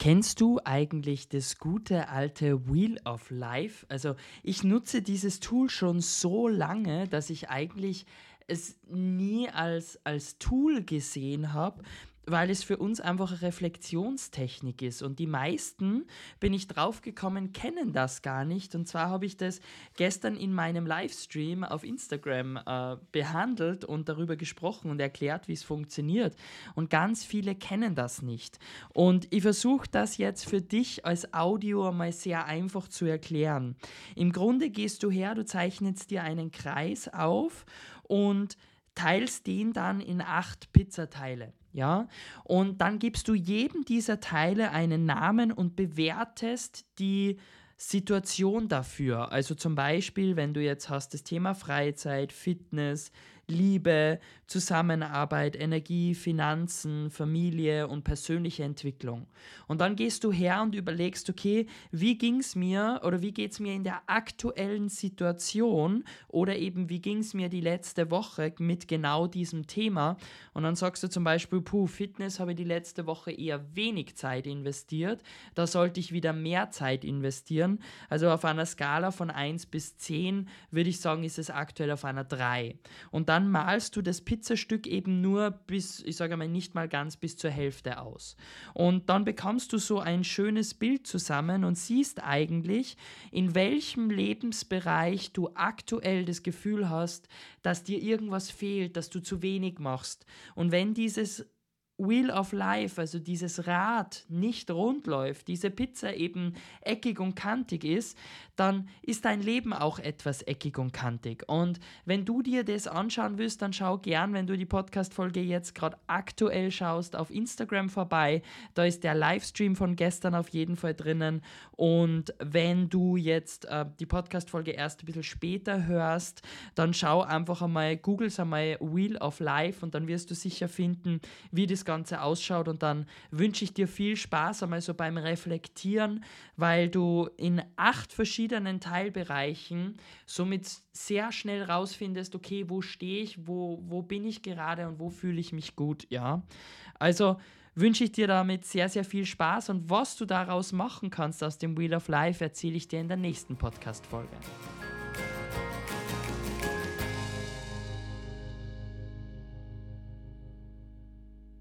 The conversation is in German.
Kennst du eigentlich das gute alte Wheel of Life? Also ich nutze dieses Tool schon so lange, dass ich eigentlich es nie als, als Tool gesehen habe, weil es für uns einfach eine Reflexionstechnik ist. Und die meisten, bin ich draufgekommen, kennen das gar nicht. Und zwar habe ich das gestern in meinem Livestream auf Instagram äh, behandelt und darüber gesprochen und erklärt, wie es funktioniert. Und ganz viele kennen das nicht. Und ich versuche das jetzt für dich als Audio mal sehr einfach zu erklären. Im Grunde gehst du her, du zeichnest dir einen Kreis auf und teilst den dann in acht Pizzateile. Ja, und dann gibst du jedem dieser Teile einen Namen und bewertest die Situation dafür. Also zum Beispiel, wenn du jetzt hast das Thema Freizeit, Fitness, Liebe, Zusammenarbeit, Energie, Finanzen, Familie und persönliche Entwicklung. Und dann gehst du her und überlegst, okay, wie ging es mir oder wie geht es mir in der aktuellen Situation oder eben wie ging es mir die letzte Woche mit genau diesem Thema. Und dann sagst du zum Beispiel, puh, Fitness habe ich die letzte Woche eher wenig Zeit investiert, da sollte ich wieder mehr Zeit investieren. Also auf einer Skala von 1 bis 10 würde ich sagen, ist es aktuell auf einer 3. Und dann dann malst du das Pizzastück eben nur bis, ich sage mal, nicht mal ganz bis zur Hälfte aus. Und dann bekommst du so ein schönes Bild zusammen und siehst eigentlich, in welchem Lebensbereich du aktuell das Gefühl hast, dass dir irgendwas fehlt, dass du zu wenig machst. Und wenn dieses Wheel of Life, also dieses Rad, nicht rund läuft, diese Pizza eben eckig und kantig ist, dann ist dein Leben auch etwas eckig und kantig. Und wenn du dir das anschauen willst, dann schau gern, wenn du die Podcast-Folge jetzt gerade aktuell schaust, auf Instagram vorbei. Da ist der Livestream von gestern auf jeden Fall drinnen. Und wenn du jetzt äh, die Podcast-Folge erst ein bisschen später hörst, dann schau einfach einmal, google einmal Wheel of Life und dann wirst du sicher finden, wie das Ganze ausschaut. Und dann wünsche ich dir viel Spaß einmal so beim Reflektieren, weil du in acht verschiedenen Teilbereichen somit sehr schnell rausfindest, okay, wo stehe ich, wo, wo bin ich gerade und wo fühle ich mich gut, ja. Also wünsche ich dir damit sehr, sehr viel Spaß und was du daraus machen kannst aus dem Wheel of Life, erzähle ich dir in der nächsten Podcast-Folge.